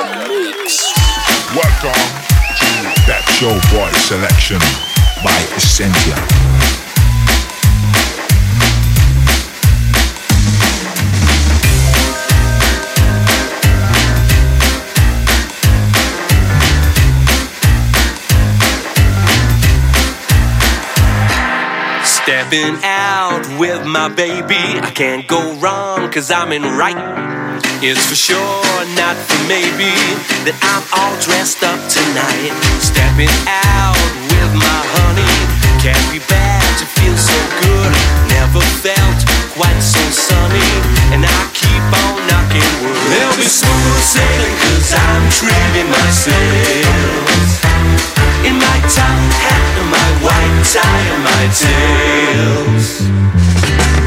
Welcome to that show boy selection by. Stepping out with my baby, I can't go wrong cause I'm in right. It's for sure, not for maybe, that I'm all dressed up tonight. Stepping out with my honey, can't be bad to feel so good. Never felt quite so sunny, and I keep on knocking wood. There'll be smooth sailing cause I'm trimming my sails. In my top hat and my white tie and my tails.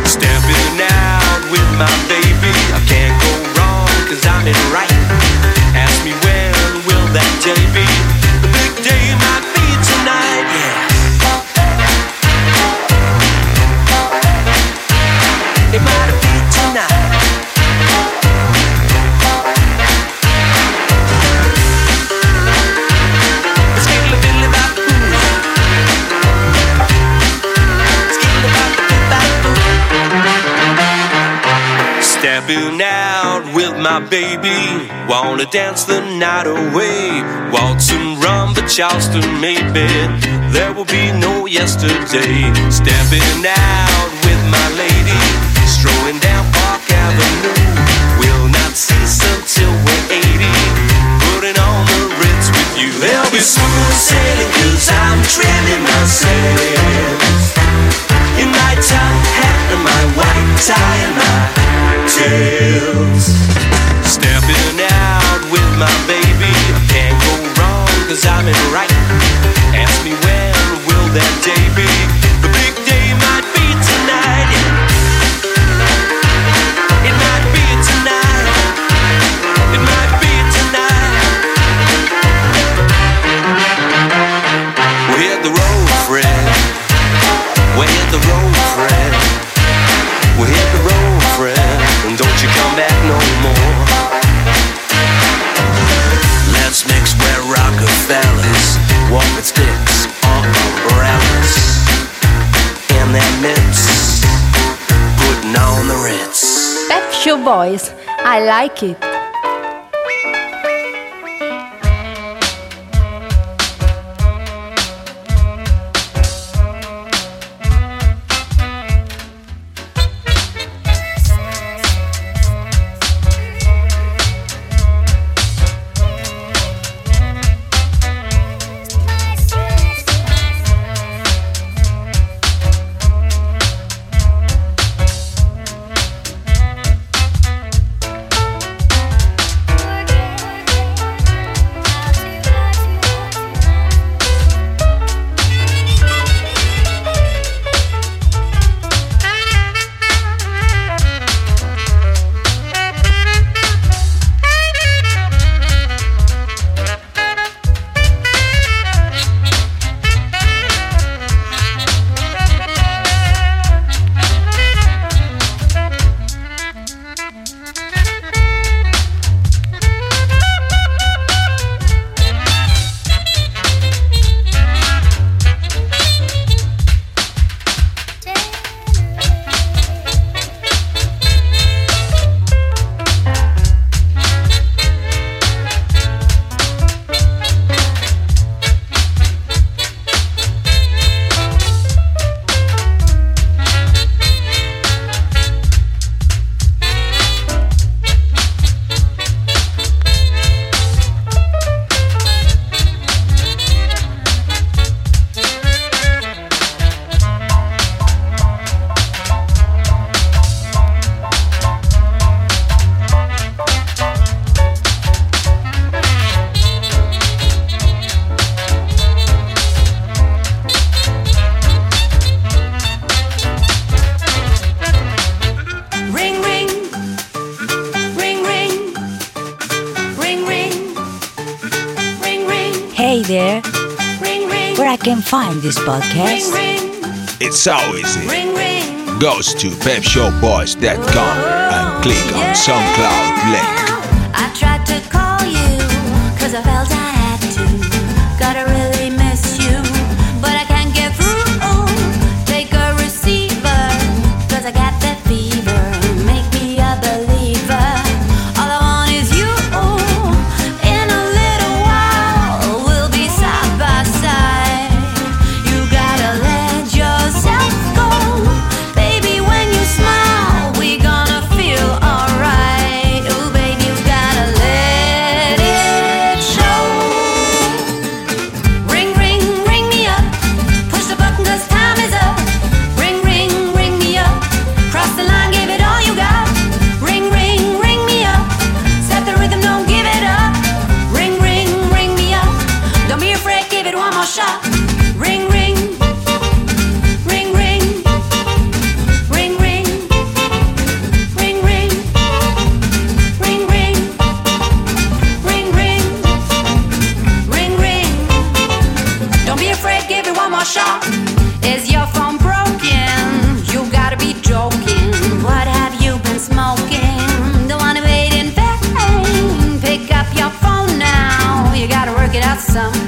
Stepping out with my baby, I can't cause I'm in right. Ask me when will that day be? The big day might be tonight, yeah. It might be tonight. Let's get my baby, wanna dance the night away. Waltz and rumba, Charleston, maybe. There will be no yesterday. Stepping out with my lady, strolling down Park Avenue. We'll not cease until we're 80. Putting on the Ritz with you. There'll be smooth sailing, cause I'm trimming my sails. In my top hat and my white tie and my tails. Stepping out with my baby, I can't go wrong cause I'm in right. Ask me when will that day be? Boys. I like it. find this podcast? Ring, ring. It's so easy. Ring, ring. Goes to pepshowboys.com and click on SoundCloud link. Russia? Is your phone broken? You gotta be joking. What have you been smoking? The one who ate in vain. Pick up your phone now. You gotta work it out somehow.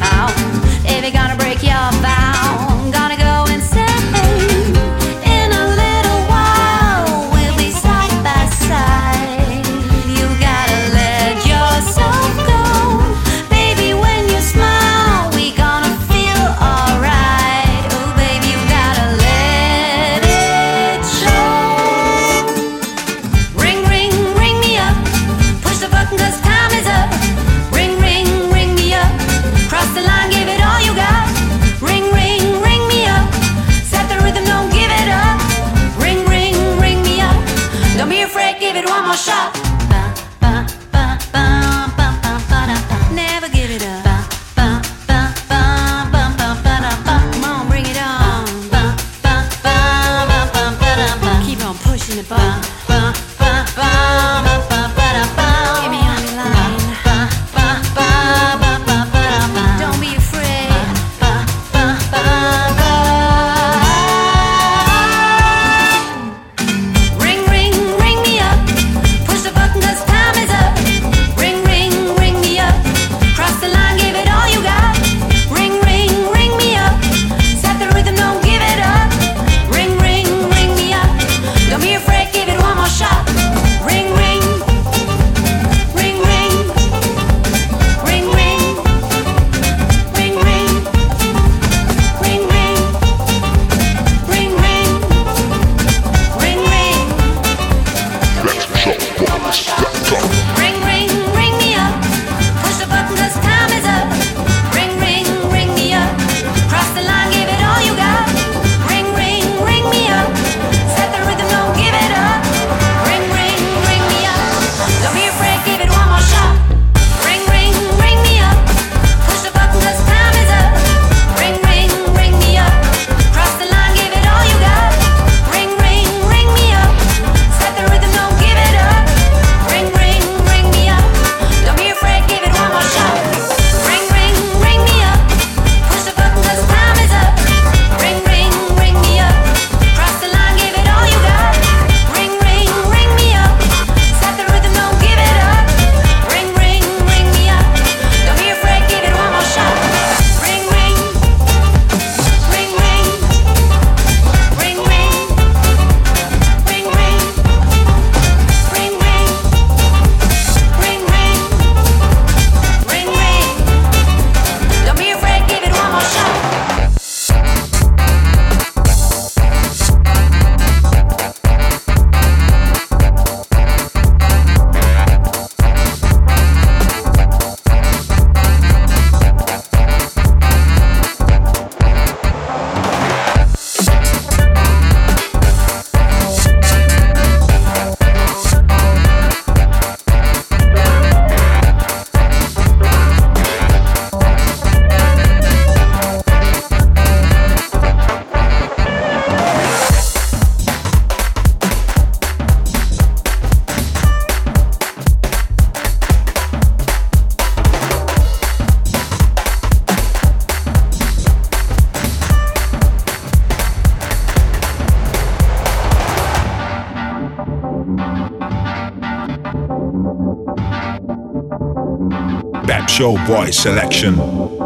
Pep Show Boy selection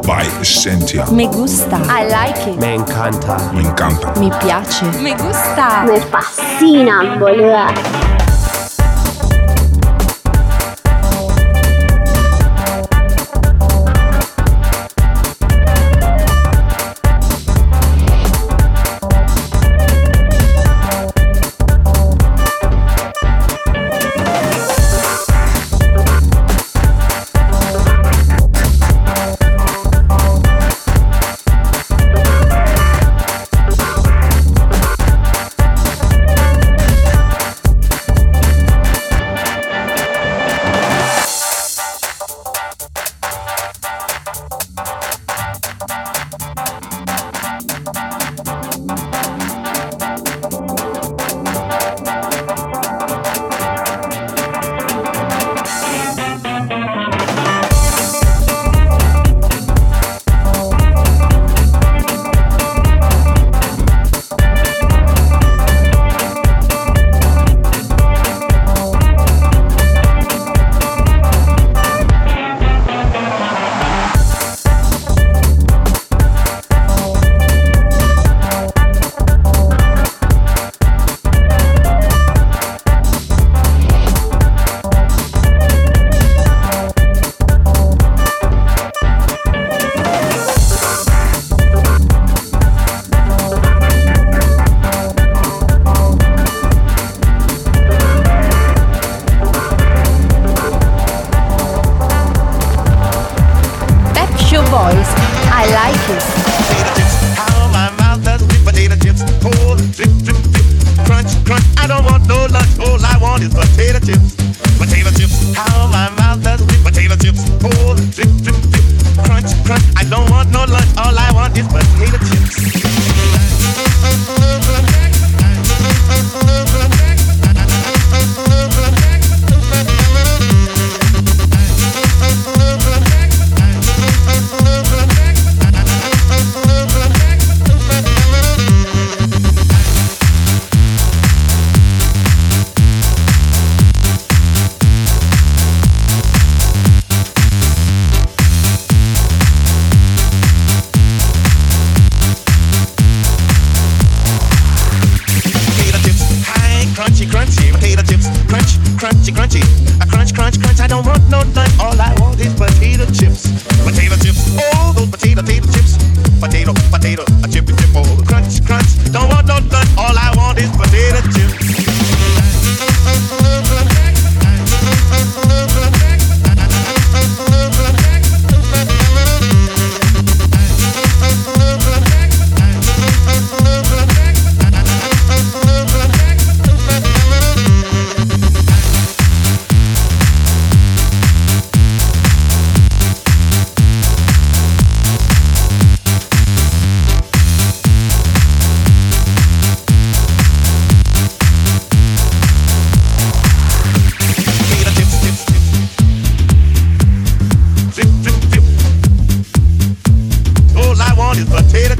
by Cynthia. Me gusta. I like it. Me encanta. Me encanta. Mi piace. Me gusta. Me fascina, boluda.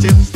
you.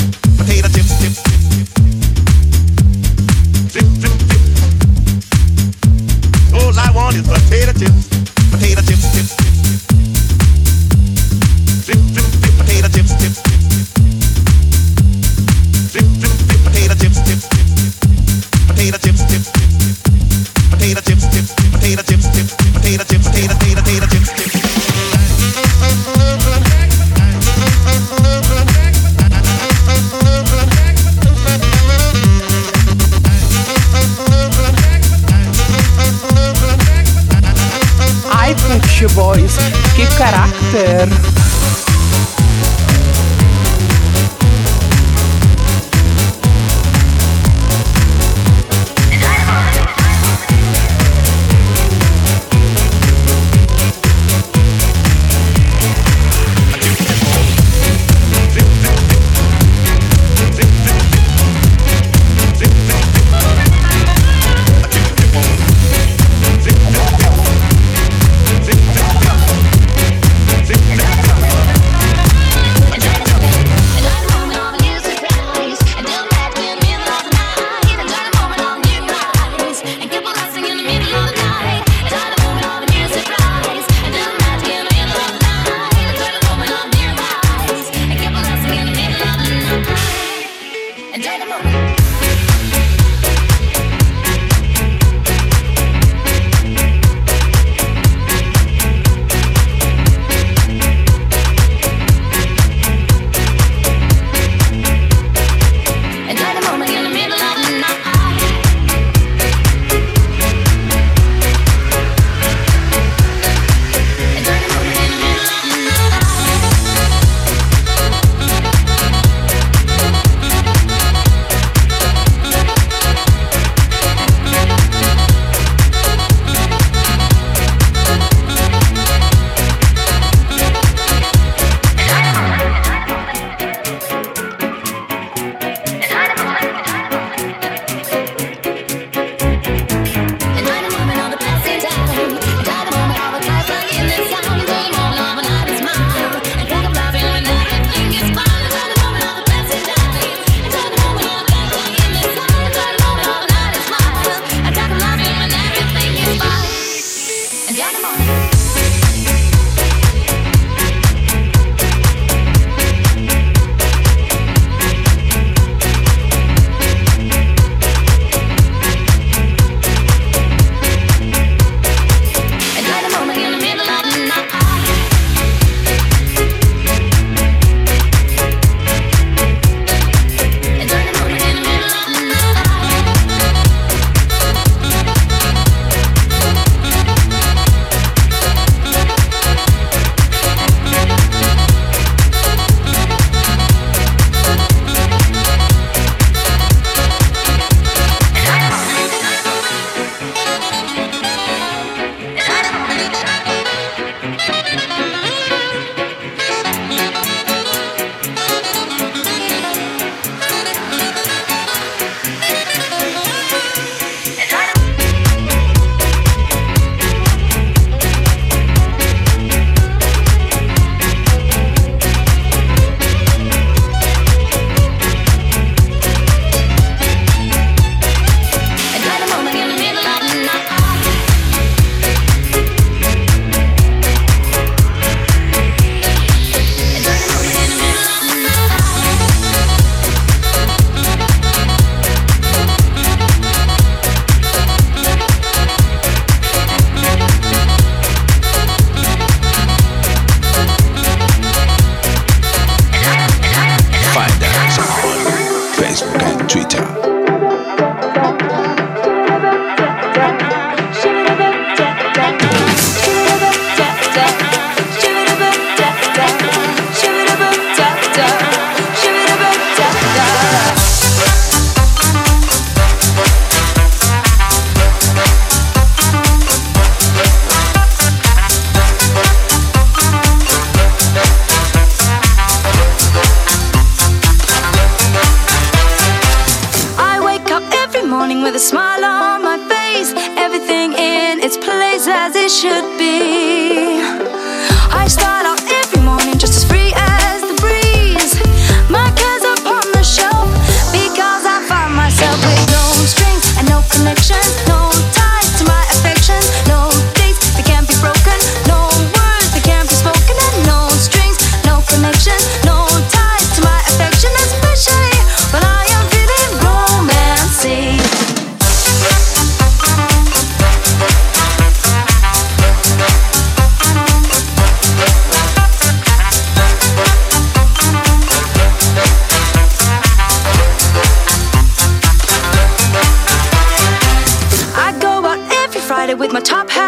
with my top hat.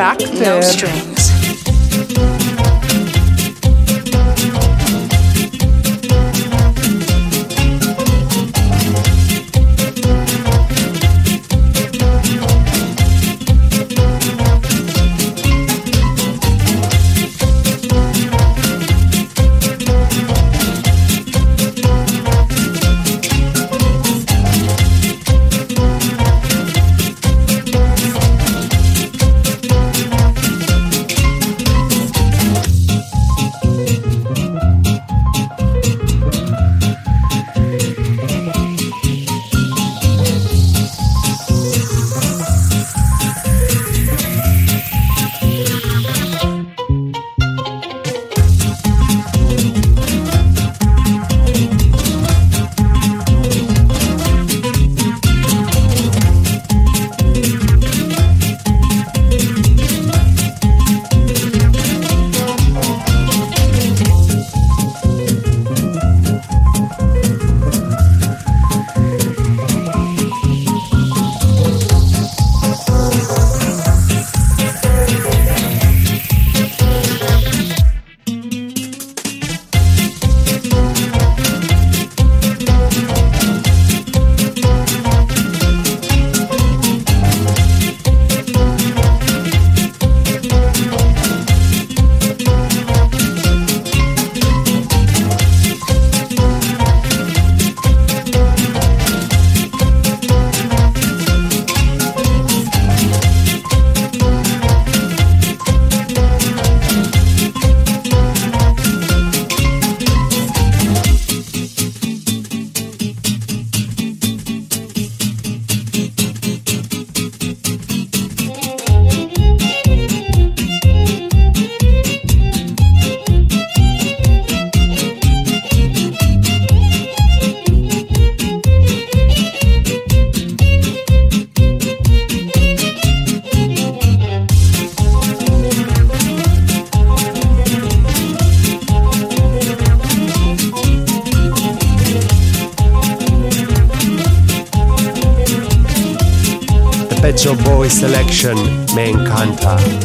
Carattere! No selection me encanta.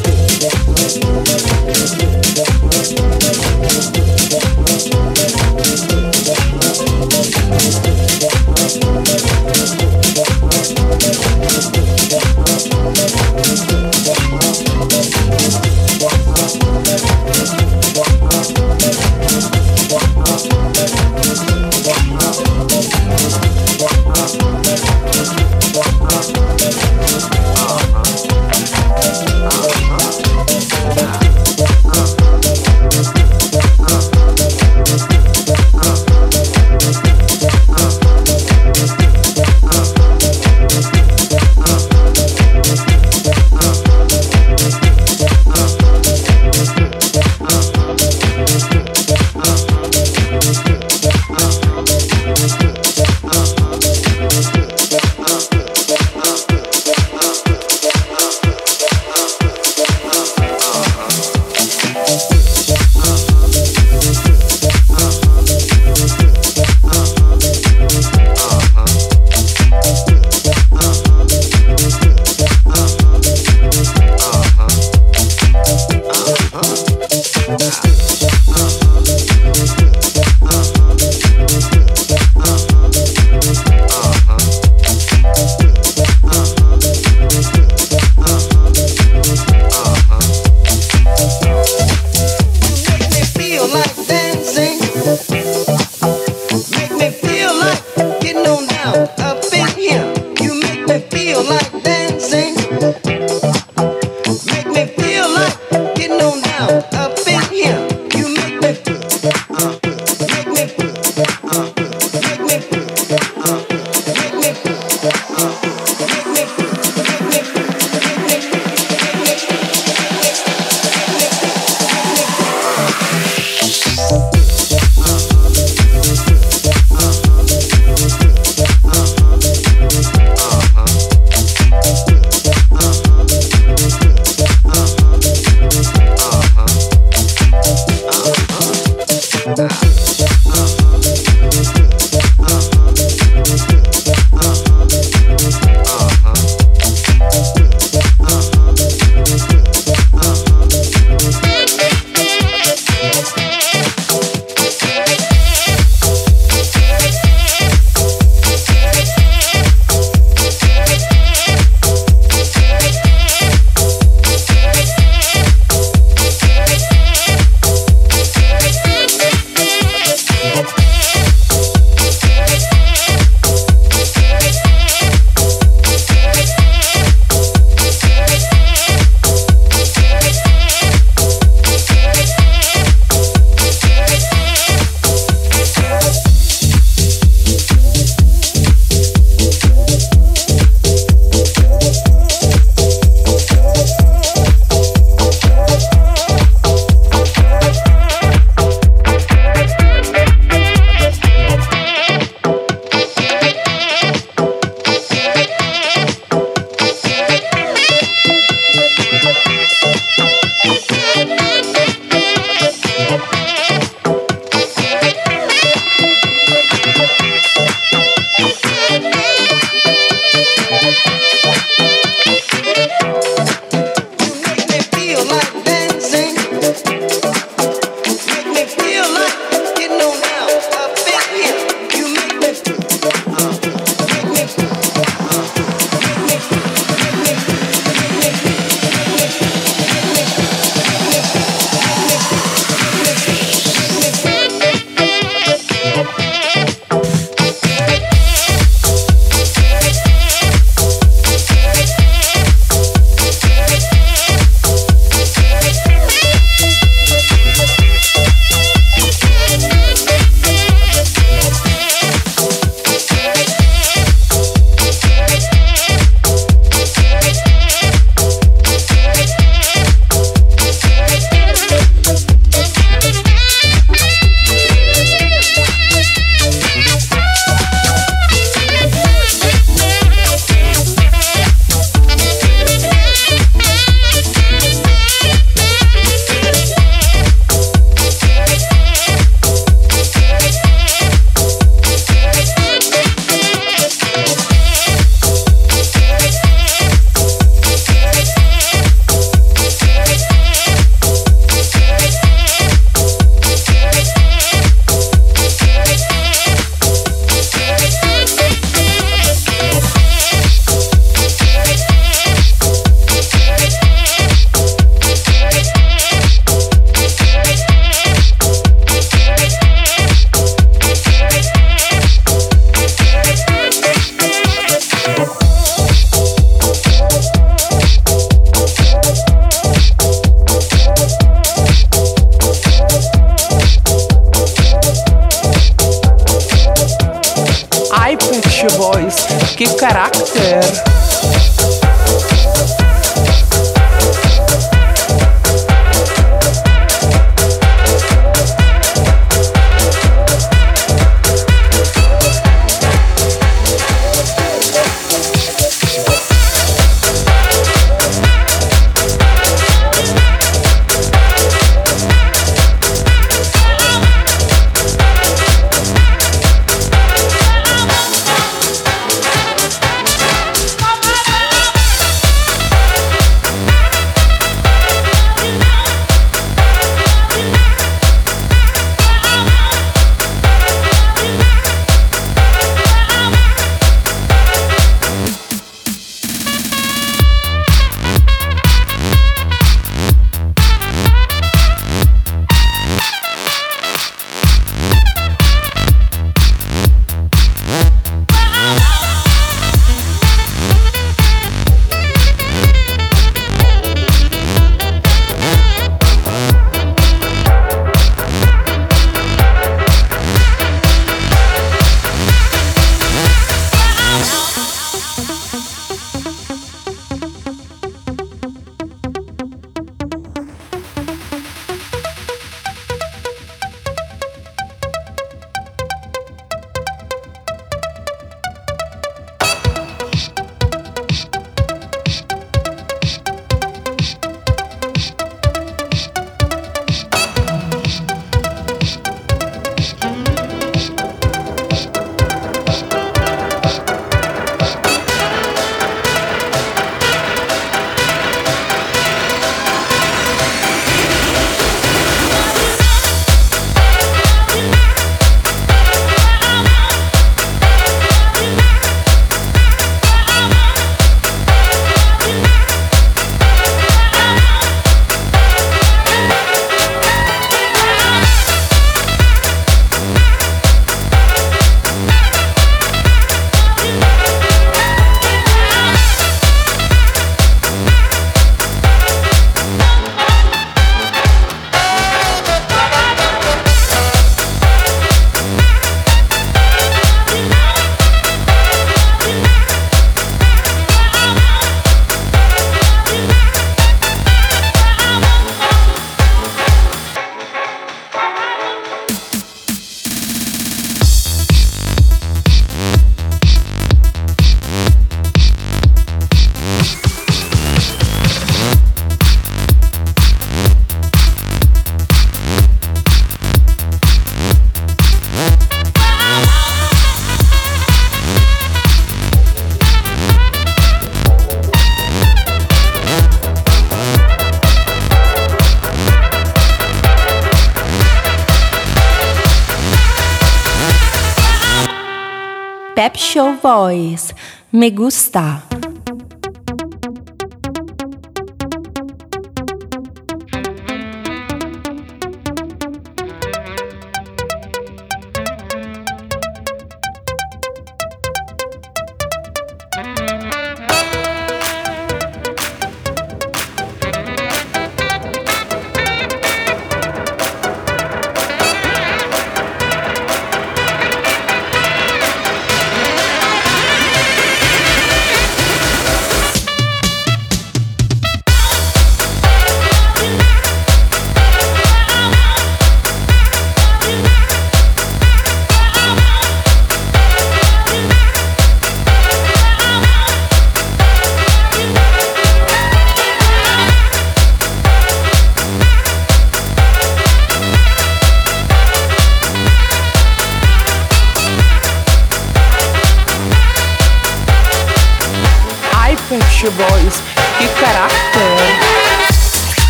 Show Boys. Me gusta.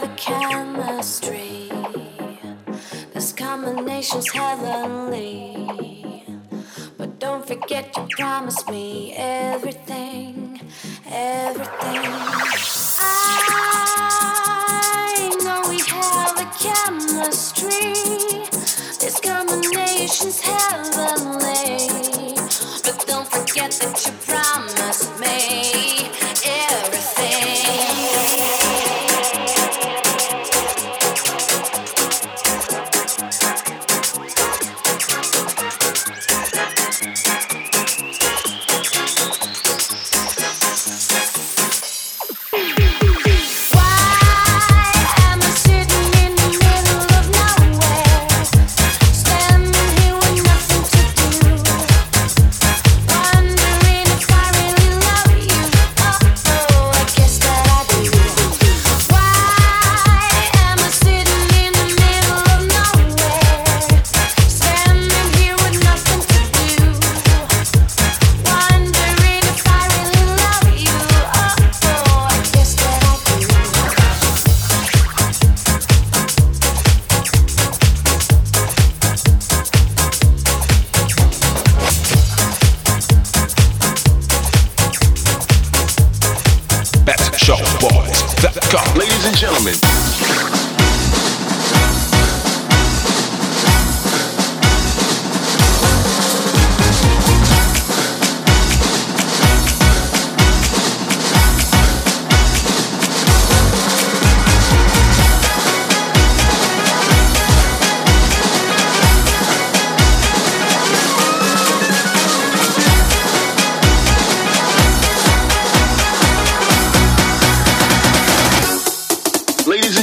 The chemistry. This combination's heavenly. But don't forget you promised me everything.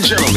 gentlemen.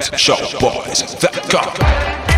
PetShowBoys.com. Hey,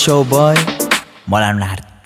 Show Boys molan harta.